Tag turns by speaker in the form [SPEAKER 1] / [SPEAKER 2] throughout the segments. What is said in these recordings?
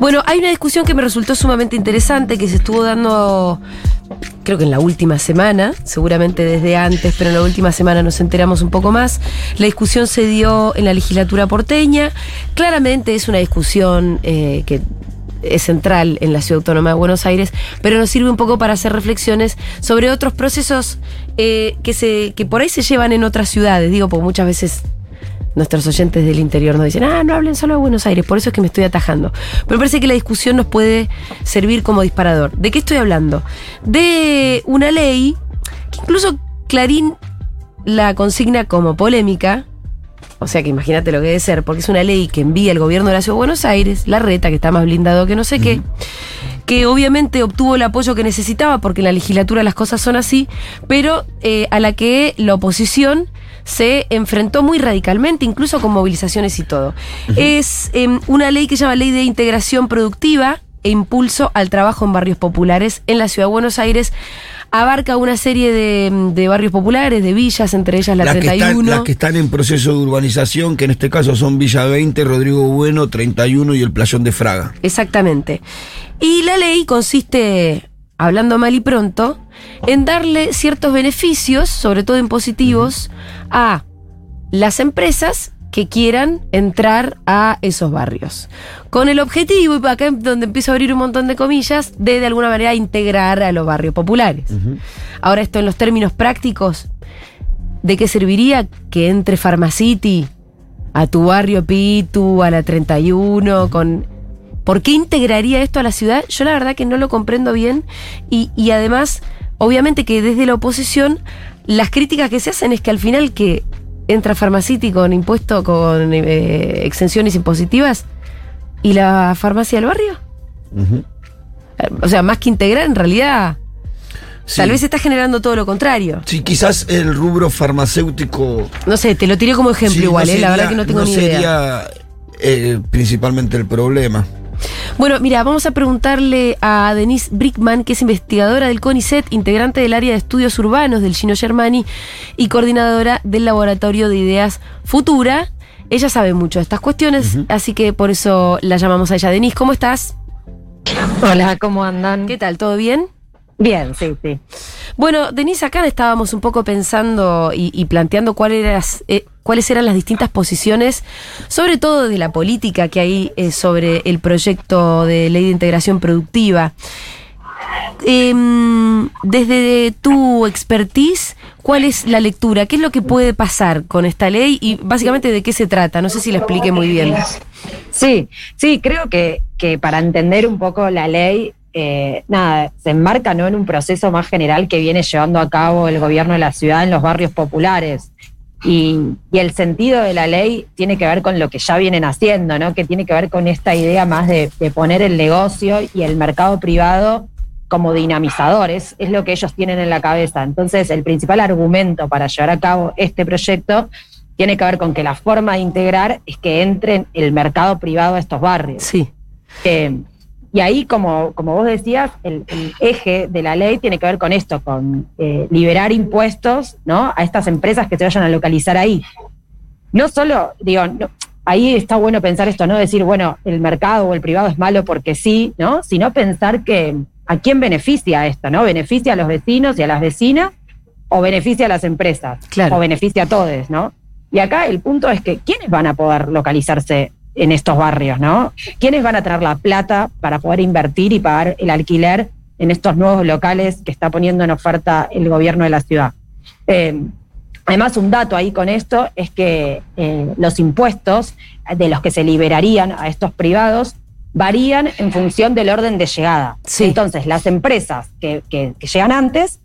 [SPEAKER 1] Bueno, hay una discusión que me resultó sumamente interesante que se estuvo dando creo que en la última semana, seguramente desde antes, pero en la última semana nos enteramos un poco más. La discusión se dio en la legislatura porteña. Claramente es una discusión eh, que es central en la Ciudad Autónoma de Buenos Aires, pero nos sirve un poco para hacer reflexiones sobre otros procesos eh, que, se, que por ahí se llevan en otras ciudades. Digo, porque muchas veces nuestros oyentes del interior nos dicen, ah, no hablen solo de Buenos Aires, por eso es que me estoy atajando. Pero parece que la discusión nos puede servir como disparador. ¿De qué estoy hablando? De una ley que incluso Clarín la consigna como polémica. O sea que imagínate lo que debe ser, porque es una ley que envía el gobierno de la Ciudad de Buenos Aires, la reta, que está más blindado que no sé qué, que obviamente obtuvo el apoyo que necesitaba, porque en la legislatura las cosas son así, pero eh, a la que la oposición se enfrentó muy radicalmente, incluso con movilizaciones y todo. Es em, una ley que se llama Ley de Integración Productiva e Impulso al Trabajo en Barrios Populares en la Ciudad de Buenos Aires. Abarca una serie de, de barrios populares, de villas, entre ellas la
[SPEAKER 2] las, que
[SPEAKER 1] 31.
[SPEAKER 2] están, las que están en proceso de urbanización, que en este caso son Villa 20, Rodrigo Bueno, 31 y el Playón de Fraga.
[SPEAKER 1] Exactamente. Y la ley consiste, hablando mal y pronto, en darle ciertos beneficios, sobre todo impositivos, a las empresas que quieran entrar a esos barrios. Con el objetivo, y acá es donde empiezo a abrir un montón de comillas, de de alguna manera integrar a los barrios populares. Ahora esto en los términos prácticos, ¿de qué serviría que entre Pharmacity a tu barrio Pitu, a la 31, con... ¿Por qué integraría esto a la ciudad? Yo la verdad que no lo comprendo bien y, y además, obviamente que desde la oposición, las críticas que se hacen es que al final que entra Pharmacity con impuesto, con eh, exenciones impositivas y la farmacia del barrio. O sea, más que integrar, en realidad,
[SPEAKER 2] Sí.
[SPEAKER 1] tal vez está generando todo lo contrario.
[SPEAKER 2] Sí, quizás el rubro farmacéutico.
[SPEAKER 1] No sé, te lo tiré como ejemplo
[SPEAKER 2] sí,
[SPEAKER 1] igual,
[SPEAKER 2] no
[SPEAKER 1] eh, la verdad que no tengo
[SPEAKER 2] no
[SPEAKER 1] ni idea.
[SPEAKER 2] sería eh, principalmente el problema.
[SPEAKER 1] Bueno, mira, vamos a preguntarle a Denise Brickman, que es investigadora del CONICET, integrante del área de estudios urbanos del Gino Germani y coordinadora del Laboratorio de Ideas Futura. Ella sabe mucho de estas cuestiones, así que por eso la llamamos a ella. Denise, ¿cómo estás?
[SPEAKER 3] Hola, ¿cómo andan?
[SPEAKER 1] ¿Qué tal? ¿Todo bien?
[SPEAKER 3] Bien, sí, sí.
[SPEAKER 1] Bueno, Denise, acá estábamos un poco pensando y, y planteando cuál eras, eh, cuáles eran las distintas posiciones, sobre todo de la política que hay eh, sobre el proyecto de ley de integración productiva. Em, desde tu expertise, ¿cuál es la lectura? ¿Qué es lo que puede pasar con esta ley y básicamente de qué se trata? No sé si la expliqué muy bien.
[SPEAKER 3] Sí, sí, creo que, que para entender un poco la ley, eh, nada, se enmarca ¿no? en un proceso más general que viene llevando a cabo el gobierno de la ciudad en los barrios populares. Y, y el sentido de la ley tiene que ver con lo que ya vienen haciendo, ¿no? Que tiene que ver con esta idea más de, de poner el negocio y el mercado privado como dinamizadores, es lo que ellos tienen en la cabeza. Entonces, el principal argumento para llevar a cabo este proyecto tiene que ver con que la forma de integrar es que entre el mercado privado a estos barrios.
[SPEAKER 1] Sí.
[SPEAKER 3] Eh, y ahí, como, como vos decías, el, el eje de la ley tiene que ver con esto, con eh, liberar impuestos ¿no? a estas empresas que se vayan a localizar ahí. No solo, digo, no- ahí está bueno pensar esto, no decir, bueno, el mercado o el privado es malo porque sí, ¿no? Sino pensar que a quién beneficia esto, ¿no? ¿Beneficia a los vecinos y a las vecinas o beneficia a las empresas?
[SPEAKER 1] Claro.
[SPEAKER 3] O beneficia a todos, ¿no? Y acá el punto es que ¿quiénes van a poder localizarse en estos barrios, ¿no? ¿Quiénes van a traer la plata para poder invertir y pagar el alquiler en estos nuevos locales que está poniendo en oferta el gobierno de la ciudad? Eh, además, un dato ahí con esto es que eh, los impuestos de los que se liberarían a estos privados varían en función del orden de llegada.
[SPEAKER 1] Sí.
[SPEAKER 3] Entonces, las empresas que, que- que llegan antes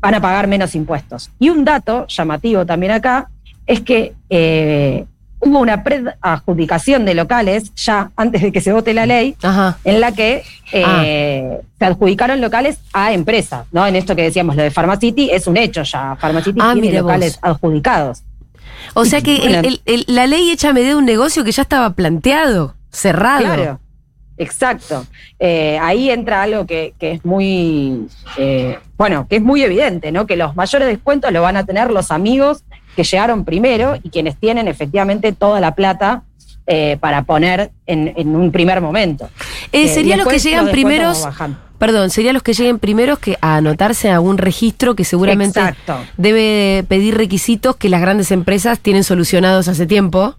[SPEAKER 3] van a pagar menos impuestos. Y un dato llamativo también acá es que eh, hubo una preadjudicación de locales ya antes de que se vote la ley
[SPEAKER 1] Ajá.
[SPEAKER 3] en la que eh, se adjudicaron locales a empresas, ¿no? En esto que decíamos, lo de Pharmacity es un hecho ya. Pharmacity
[SPEAKER 1] Ah,
[SPEAKER 3] tiene
[SPEAKER 1] vos.
[SPEAKER 3] locales adjudicados.
[SPEAKER 1] O sea que el-
[SPEAKER 3] Bueno.
[SPEAKER 1] el- el- la ley echa a medida de un negocio que ya estaba planteado, cerrado.
[SPEAKER 3] Claro. Exacto. Eh, ahí entra algo que, que es muy, eh, bueno, que es muy evidente, ¿no? Que los mayores descuentos lo van a tener los amigos que llegaron primero y quienes tienen efectivamente toda la plata eh, para poner en, en un primer momento.
[SPEAKER 1] Eh,
[SPEAKER 3] Eh,
[SPEAKER 1] serían los que llegan primeros. Perdón, serían los que lleguen primeros que a anotarse a un registro que seguramente
[SPEAKER 3] Exacto.
[SPEAKER 1] debe pedir requisitos que las grandes empresas tienen solucionados hace tiempo.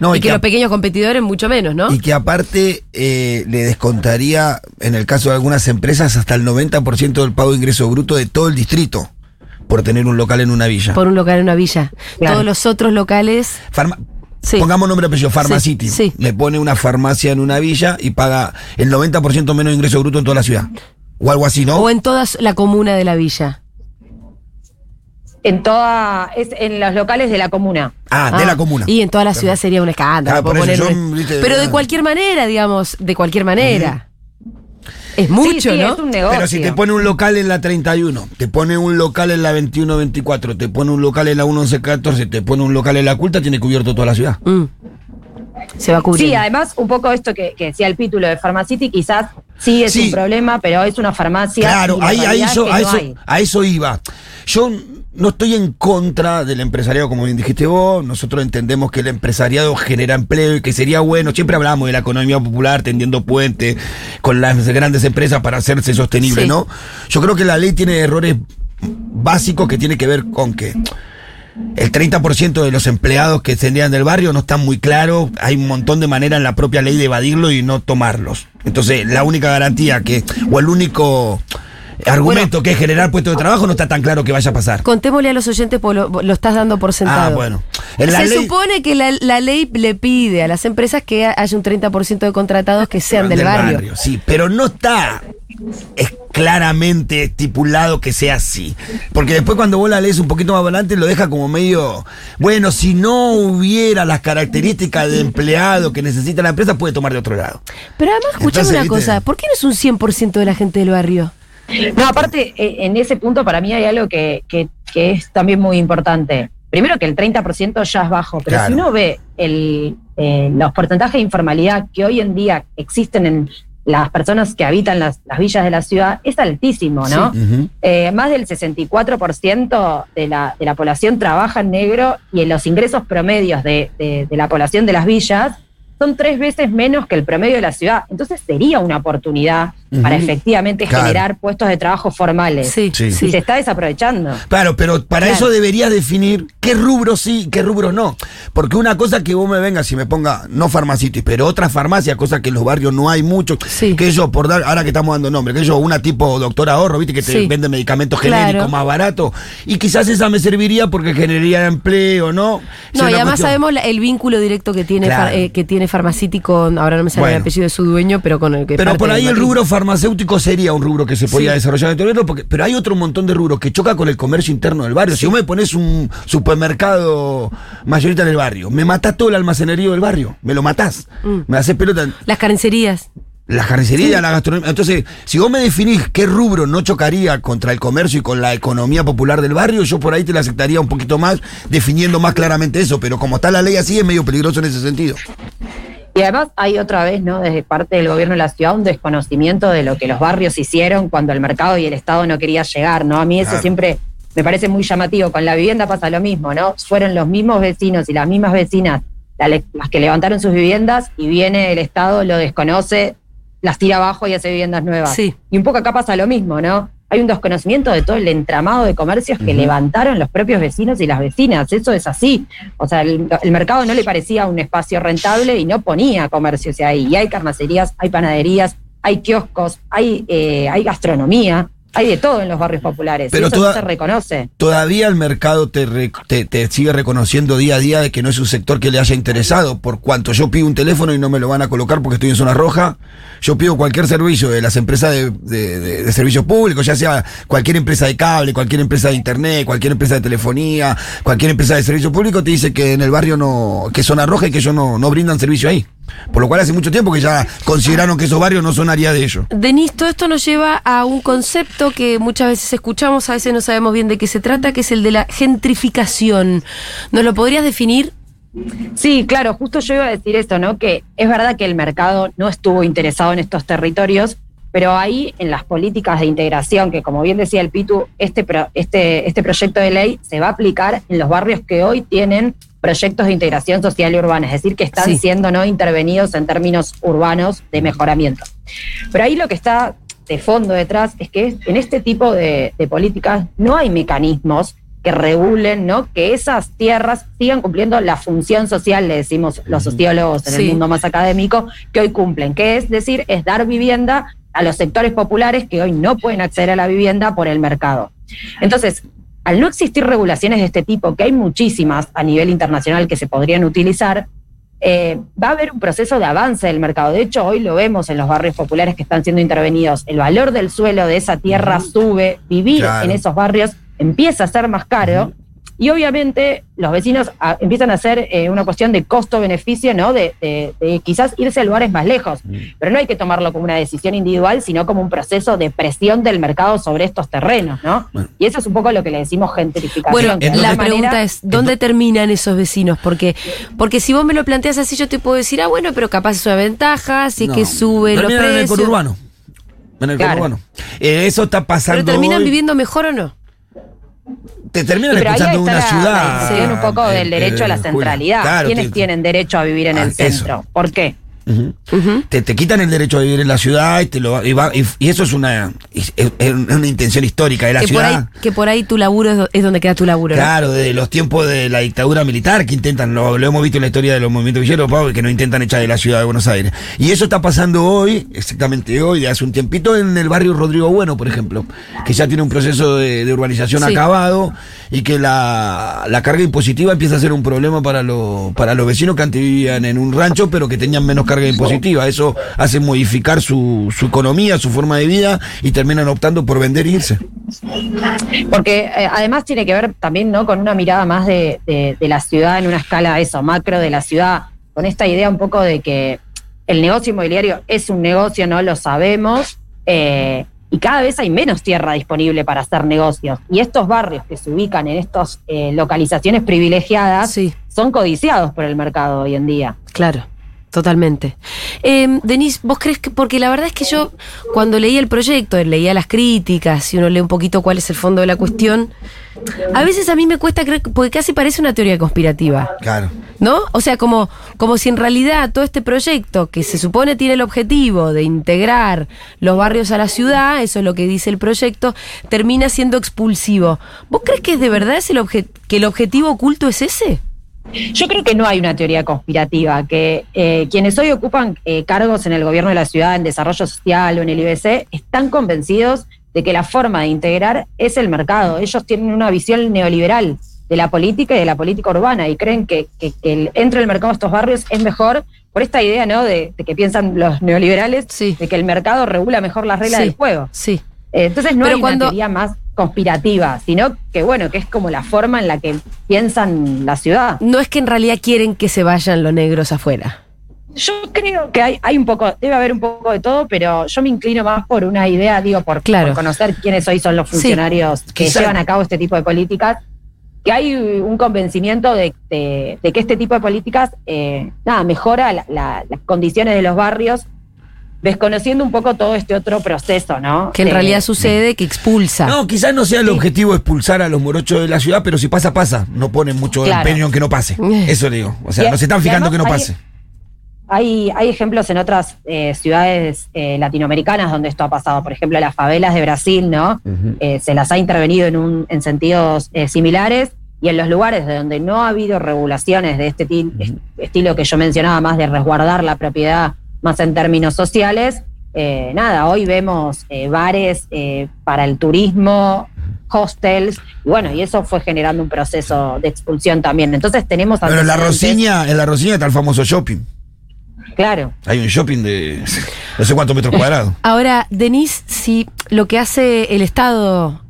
[SPEAKER 2] No,
[SPEAKER 1] y que
[SPEAKER 2] a-
[SPEAKER 1] los pequeños competidores mucho menos, ¿no?
[SPEAKER 2] Y que aparte eh, le descontaría, en el caso de algunas empresas, hasta el 90% del pago de ingreso bruto de todo el distrito por tener un local en una villa.
[SPEAKER 1] Por un local en una villa.
[SPEAKER 3] Claro.
[SPEAKER 1] Todos los otros locales.
[SPEAKER 2] Farma-
[SPEAKER 1] Sí.
[SPEAKER 2] Pongamos nombre apellido, Pharmacity.
[SPEAKER 1] Sí, sí.
[SPEAKER 2] Le pone una farmacia en una villa y paga el 90% menos de ingreso bruto en toda la ciudad. O algo así, ¿no?
[SPEAKER 1] O en toda la comuna de la villa.
[SPEAKER 3] En toda, es en los locales de la comuna.
[SPEAKER 2] ah, de la comuna.
[SPEAKER 1] Y en toda la ciudad sería un escándalo.
[SPEAKER 2] Ah, por
[SPEAKER 1] puedo
[SPEAKER 2] eso
[SPEAKER 1] poner
[SPEAKER 2] yo,
[SPEAKER 1] un-
[SPEAKER 2] viste,
[SPEAKER 1] Pero de
[SPEAKER 2] ah.
[SPEAKER 1] cualquier manera, digamos, de cualquier manera. Es mucho,
[SPEAKER 3] sí, sí,
[SPEAKER 1] ¿no?
[SPEAKER 3] es un negocio.
[SPEAKER 2] Pero si te pone un local en la 31, te pone un local en la 21-24, te pone un local en la 11-14, te pone un local en la culta, tiene cubierto toda la ciudad.
[SPEAKER 1] Mm. Se va a cubrir.
[SPEAKER 3] Sí, además, un poco esto que, que decía el título de Pharmacity, quizás sí es
[SPEAKER 2] Sí.
[SPEAKER 3] un problema, pero es una farmacia.
[SPEAKER 2] Claro, ahí, ahí
[SPEAKER 3] realidad es
[SPEAKER 2] yo-
[SPEAKER 3] que
[SPEAKER 2] a,
[SPEAKER 3] no
[SPEAKER 2] eso,
[SPEAKER 3] hay.
[SPEAKER 2] a eso iba. Yo no estoy en contra del empresariado, como bien dijiste vos. Nosotros entendemos que el empresariado genera empleo y que sería bueno. Siempre hablamos de la economía popular tendiendo puentes con las grandes empresas para hacerse sostenible,
[SPEAKER 1] Sí.
[SPEAKER 2] ¿no? Yo creo que la ley tiene errores básicos que tiene que ver con que el 30% de los empleados que tendrían del barrio no están muy claros. Hay un montón de maneras en la propia ley de evadirlo y no tomarlos. Entonces, la única garantía que, o el único argumento que es generar puestos de trabajo no está tan claro que vaya a pasar.
[SPEAKER 1] Contémosle a los oyentes porque lo, lo estás dando por sentado.
[SPEAKER 2] Ah, bueno. En la
[SPEAKER 1] Se
[SPEAKER 2] ley-
[SPEAKER 1] supone que la, la ley le pide a las empresas que haya un 30% de contratados que sean del, barrio.
[SPEAKER 2] Sí, pero no está es claramente estipulado que sea así. Porque después cuando vos la lees un poquito más adelante lo deja como medio, bueno, si no hubiera las características de empleado que necesita la empresa, puede tomar de otro lado.
[SPEAKER 1] Pero además, escuchame una cosa, ¿por qué no es un 100% de la gente del barrio?
[SPEAKER 3] No, aparte, eh, en ese punto para mí hay algo que, que- que es también muy importante. Primero que el 30% ya es bajo, pero
[SPEAKER 2] Claro.
[SPEAKER 3] si uno ve el, eh, los porcentajes de informalidad que hoy en día existen en las personas que habitan las, las villas de la ciudad, es altísimo, ¿no?
[SPEAKER 2] Ujú.
[SPEAKER 3] Eh, más del 64% de la, de la población trabaja en negro y en los ingresos promedios de, de- de la población de las villas son tres veces menos que el promedio de la ciudad. Entonces sería una oportunidad para efectivamente
[SPEAKER 2] Claro.
[SPEAKER 3] generar puestos de trabajo formales.
[SPEAKER 1] Sí,
[SPEAKER 2] Sí.
[SPEAKER 1] sí.
[SPEAKER 3] Y se está desaprovechando.
[SPEAKER 2] Claro, pero para
[SPEAKER 3] Claro.
[SPEAKER 2] eso deberías definir qué rubros sí y qué rubros no. Porque una cosa que vos me vengas y me ponga, no farmacitis, pero otra farmacia, cosa que en los barrios no hay mucho,
[SPEAKER 1] Sí.
[SPEAKER 2] que yo, por dar, ahora que estamos dando nombre, que yo, una tipo doctor ahorro, viste, que te
[SPEAKER 1] Sí.
[SPEAKER 2] vende medicamentos
[SPEAKER 1] Claro.
[SPEAKER 2] genéricos más baratos, y quizás esa me serviría porque generaría empleo, ¿no?
[SPEAKER 1] No, y además
[SPEAKER 2] cuestión-
[SPEAKER 1] sabemos el vínculo directo que tiene,
[SPEAKER 2] Claro.
[SPEAKER 1] Far- eh, que tiene Pharmacity con, ahora no me sale
[SPEAKER 2] Bueno.
[SPEAKER 1] el apellido de su dueño, pero con el que
[SPEAKER 2] Pero por ahí el rubro farmacéutico sería un rubro que se podía
[SPEAKER 1] Sí.
[SPEAKER 2] desarrollar del barrio, porque, pero hay otro montón de rubros que choca con el comercio interno del barrio. Si vos me pones un supermercado mayorista en el barrio, me matás todo el almacenerío del barrio, me lo matás,
[SPEAKER 1] Mm.
[SPEAKER 2] me haces pelota.
[SPEAKER 1] Las carnicerías.
[SPEAKER 2] La carnicería, la gastronomía. Entonces, si vos me definís qué rubro no chocaría contra el comercio y con la economía popular del barrio, yo por ahí te la aceptaría un poquito más, definiendo más claramente eso. Pero como está la ley así, es medio peligroso en ese sentido.
[SPEAKER 3] Y además hay otra vez, ¿no? Desde parte del gobierno de la ciudad, un desconocimiento de lo que los barrios hicieron cuando el mercado y el Estado no quería llegar, ¿no? A mí eso
[SPEAKER 2] Claro.
[SPEAKER 3] siempre me parece muy llamativo. Con la vivienda pasa lo mismo, ¿no? Fueron los mismos vecinos y las mismas vecinas la- las que levantaron sus viviendas y viene el Estado, lo desconoce, las tira abajo y hace viviendas nuevas.
[SPEAKER 1] Sí.
[SPEAKER 3] Y un poco acá pasa lo mismo, ¿no? Hay un desconocimiento de todo el entramado de comercios que levantaron los propios vecinos y las vecinas. Eso es así. O sea, el, el mercado no le parecía un espacio rentable y no ponía comercios ahí. Y hay carnicerías, hay panaderías, hay kioscos, hay, eh, hay gastronomía, hay de todo en los barrios populares.
[SPEAKER 2] Pero
[SPEAKER 3] y eso
[SPEAKER 2] toda-
[SPEAKER 3] no se reconoce.
[SPEAKER 2] Todavía el mercado te, re- te, te sigue reconociendo día a día de que no es un sector que le haya interesado. Por cuanto yo pido un teléfono y no me lo van a colocar porque estoy en zona roja, yo pido cualquier servicio de las empresas de, de, de- de servicios públicos, ya sea cualquier empresa de cable, cualquier empresa de internet, cualquier empresa de telefonía, cualquier empresa de servicio público, te dice que en el barrio no, que es zona roja y que ellos no, no brindan servicio ahí. Por lo cual hace mucho tiempo que ya consideraron que esos barrios no son área de ellos.
[SPEAKER 1] Denis, todo esto nos lleva a un concepto que muchas veces escuchamos, a veces no sabemos bien de qué se trata, que es el de la gentrificación. ¿Nos lo podrías definir?
[SPEAKER 3] Sí, claro, justo yo iba a decir esto, ¿no? Que es verdad que el mercado no estuvo interesado en estos territorios, pero ahí en las políticas de integración, que como bien decía el Pitu, este, este, este proyecto de ley se va a aplicar en los barrios que hoy tienen proyectos de integración social y urbana, es decir, que están siendo no intervenidos en términos urbanos de mejoramiento. Pero ahí lo que está de fondo detrás es que en este tipo de, de políticas no hay mecanismos que regulen, ¿no? Que esas tierras sigan cumpliendo la función social, le decimos los sociólogos en el mundo más académico, que hoy cumplen, que es decir, es dar vivienda a los sectores populares que hoy no pueden acceder a la vivienda por el mercado. Entonces, al no existir regulaciones de este tipo, que hay muchísimas a nivel internacional que se podrían utilizar, eh, va a haber un proceso de avance del mercado. De hecho, hoy lo vemos en los barrios populares que están siendo intervenidos. El valor del suelo de esa tierra sube, vivir en esos barrios empieza a ser más caro. Y obviamente los vecinos ah, empiezan a hacer eh, una cuestión de costo-beneficio, ¿no? De, quizás irse a lugares más lejos. Pero no hay que tomarlo como una decisión individual, sino como un proceso de presión del mercado sobre estos terrenos, ¿no? Y eso es un poco lo que le decimos gentrificación.
[SPEAKER 1] Bueno, la pregunta es, ¿dónde terminan esos vecinos? Porque, porque si vos me lo planteas así, yo te puedo decir, ah, bueno, pero capaz es una ventaja, si es que sube los precios. En el
[SPEAKER 2] conurbano. En el conurbano. Eh, eso está pasando.
[SPEAKER 1] ¿Pero terminan viviendo mejor o no?
[SPEAKER 2] Te terminan escuchando una ciudad.
[SPEAKER 3] La un poco del derecho a la centralidad. ¿Quiénes tienen derecho a vivir en el centro? ¿Por qué?
[SPEAKER 2] Te, quitan el derecho a vivir en la ciudad y, te lo, y, eso es una, es, una intención histórica de la ciudad.
[SPEAKER 1] que por ahí tu laburo es, donde queda tu laburo.
[SPEAKER 2] Claro, desde los tiempos de la dictadura militar que intentan, lo, hemos visto en la historia de los movimientos villeros, que no intentan echar de la ciudad de Buenos Aires. Y eso está pasando hoy, exactamente hoy, de hace un tiempito, en el barrio Rodrigo Bueno, por ejemplo, que ya tiene un proceso de, urbanización acabado y que la, carga impositiva empieza a ser un problema para, para los vecinos que antes vivían en un rancho, pero que tenían menos carga impositiva. Eso hace modificar su, su economía, su forma de vida y terminan optando por vender e irse.
[SPEAKER 3] Porque eh, además tiene que ver también ¿no? con una mirada más de, de, la ciudad en una escala eso, macro de la ciudad, con esta idea un poco de que el negocio inmobiliario es un negocio, no lo sabemos, eh, y cada vez hay menos tierra disponible para hacer negocios. Y estos barrios que se ubican en estas eh, localizaciones privilegiadas son codiciados por el mercado hoy en día.
[SPEAKER 1] Claro. Totalmente. Eh, Denise, ¿vos crees que.? Porque la verdad es que yo, cuando leía el proyecto, leía las críticas y uno lee un poquito cuál es el fondo de la cuestión, a veces a mí me cuesta creer, porque casi parece una teoría conspirativa.
[SPEAKER 2] Claro.
[SPEAKER 1] ¿No? O sea, como, como si en realidad todo este proyecto, que se supone tiene el objetivo de integrar los barrios a la ciudad, eso es lo que dice el proyecto, termina siendo expulsivo. ¿Vos crees que es de verdad es el que el objetivo oculto es ese?
[SPEAKER 3] Yo creo que no hay una teoría conspirativa, que eh, quienes hoy ocupan eh, cargos en el gobierno de la ciudad, en desarrollo social o en el IBC, están convencidos de que la forma de integrar es el mercado. Ellos tienen una visión neoliberal de la política y de la política urbana y creen que, que, el, entre el mercado de estos barrios es mejor por esta idea ¿no? de, que piensan los neoliberales de que el mercado regula mejor las reglas del juego.
[SPEAKER 1] Sí.
[SPEAKER 3] Eh, entonces no hay una teoría más conspirativa, sino que bueno, que es como la forma en la que piensan la ciudad.
[SPEAKER 1] No es que en realidad quieren que se vayan los negros afuera.
[SPEAKER 3] Yo creo que hay, hay un poco, debe haber un poco de todo, pero yo me inclino más por una idea, digo, por, conocer quiénes hoy son los funcionarios que llevan a cabo este tipo de políticas, que hay un convencimiento de, que este tipo de políticas, eh, nada, mejora las condiciones de los barrios desconociendo un poco todo este otro proceso, ¿no?
[SPEAKER 1] Que en realidad sucede, que expulsa.
[SPEAKER 2] No, quizás no sea el objetivo expulsar a los morochos de la ciudad, pero si pasa, pasa. No ponen mucho empeño en que no pase. Eso le digo. O sea, no se están fijando que no pase.
[SPEAKER 3] Hay, hay ejemplos en otras eh, ciudades eh, latinoamericanas donde esto ha pasado. Por ejemplo, las favelas de Brasil, ¿no? Eh, se las ha intervenido en, un, en sentidos similares. Y en los lugares donde no ha habido regulaciones de este estilo que yo mencionaba, más de resguardar la propiedad más en términos sociales. Eh, nada, hoy vemos eh, bares eh, para el turismo, hostels, y bueno, y eso fue generando un proceso de expulsión también. Entonces tenemos...
[SPEAKER 2] Pero en la Rosiña, en la Rosiña está el famoso shopping.
[SPEAKER 3] Claro.
[SPEAKER 2] Hay un shopping de no sé cuántos metros cuadrados.
[SPEAKER 1] Ahora, Denise, si lo que hace el Estado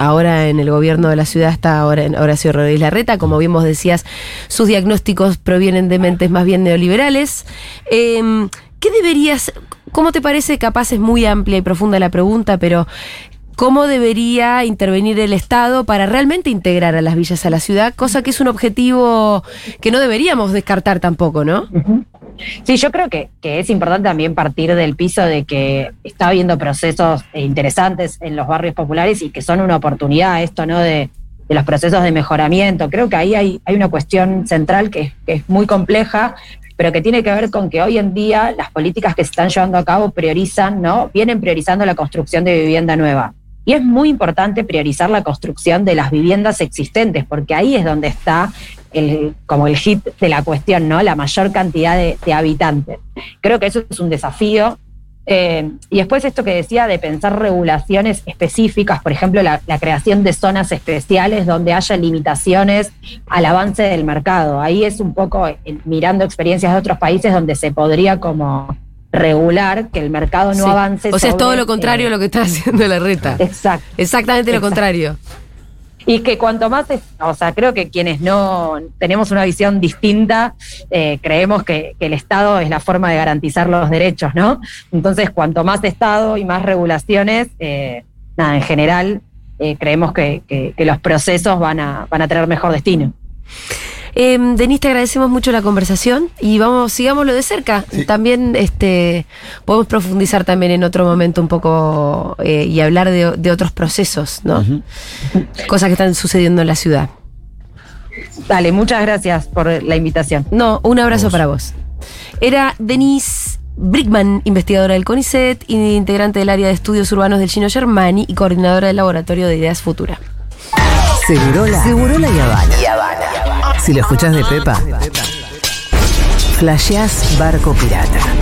[SPEAKER 1] ahora en el gobierno de la ciudad está ahora en Horacio Rodríguez Larreta. Como bien vos decías, sus diagnósticos provienen de mentes más bien neoliberales. Em, ¿Qué deberías, cómo te parece, capaz es muy amplia y profunda la pregunta, pero cómo debería intervenir el Estado para realmente integrar a las villas a la ciudad, cosa que es un objetivo que no deberíamos descartar tampoco, ¿no?
[SPEAKER 3] Sí, yo creo que, que, es importante también partir del piso de que está habiendo procesos interesantes en los barrios populares y que son una oportunidad esto, ¿no? De, de los procesos de mejoramiento. Creo que ahí hay, hay una cuestión central que, que, es muy compleja, pero que tiene que ver con que hoy en día las políticas que se están llevando a cabo priorizan, ¿no? Vienen priorizando la construcción de vivienda nueva. Y es muy importante priorizar la construcción de las viviendas existentes, porque ahí es donde está el, como el hit de la cuestión, ¿no? La mayor cantidad de, habitantes. Creo que eso es un desafío. Eh, y después esto que decía de pensar regulaciones específicas, por ejemplo, la, la, creación de zonas especiales donde haya limitaciones al avance del mercado. Ahí es un poco eh, mirando experiencias de otros países donde se podría como regular que el mercado no
[SPEAKER 1] Sí.
[SPEAKER 3] avance.
[SPEAKER 1] O sea, es todo lo contrario
[SPEAKER 3] eh,
[SPEAKER 1] a lo que está haciendo la reta.
[SPEAKER 3] Exacto.
[SPEAKER 1] Exactamente lo
[SPEAKER 3] Exacto.
[SPEAKER 1] contrario.
[SPEAKER 3] Y que cuanto más, es- o sea, creo que quienes no tenemos una visión distinta, eh, creemos que, que el Estado es la forma de garantizar los derechos, ¿no? Entonces, cuanto más Estado y más regulaciones, eh, nada, en general, eh, creemos que, que- que los procesos van a, van a tener mejor destino.
[SPEAKER 1] Eh, Denise, te agradecemos mucho la conversación y vamos, sigámoslo de cerca.
[SPEAKER 2] Sí.
[SPEAKER 1] También este, podemos profundizar también en otro momento un poco eh, y hablar de, de otros procesos, ¿no? Cosas que están sucediendo en la ciudad.
[SPEAKER 3] Dale, muchas gracias por la invitación.
[SPEAKER 1] No, un abrazo
[SPEAKER 2] Vos.
[SPEAKER 1] para vos. Era Denise Brickman, investigadora del CONICET, y integrante del área de estudios urbanos del Gino Germani y coordinadora del Laboratorio de Ideas Futura.
[SPEAKER 4] Segurola, Segurola y Habana. Si lo escuchás de Pepa, flasheás barco pirata.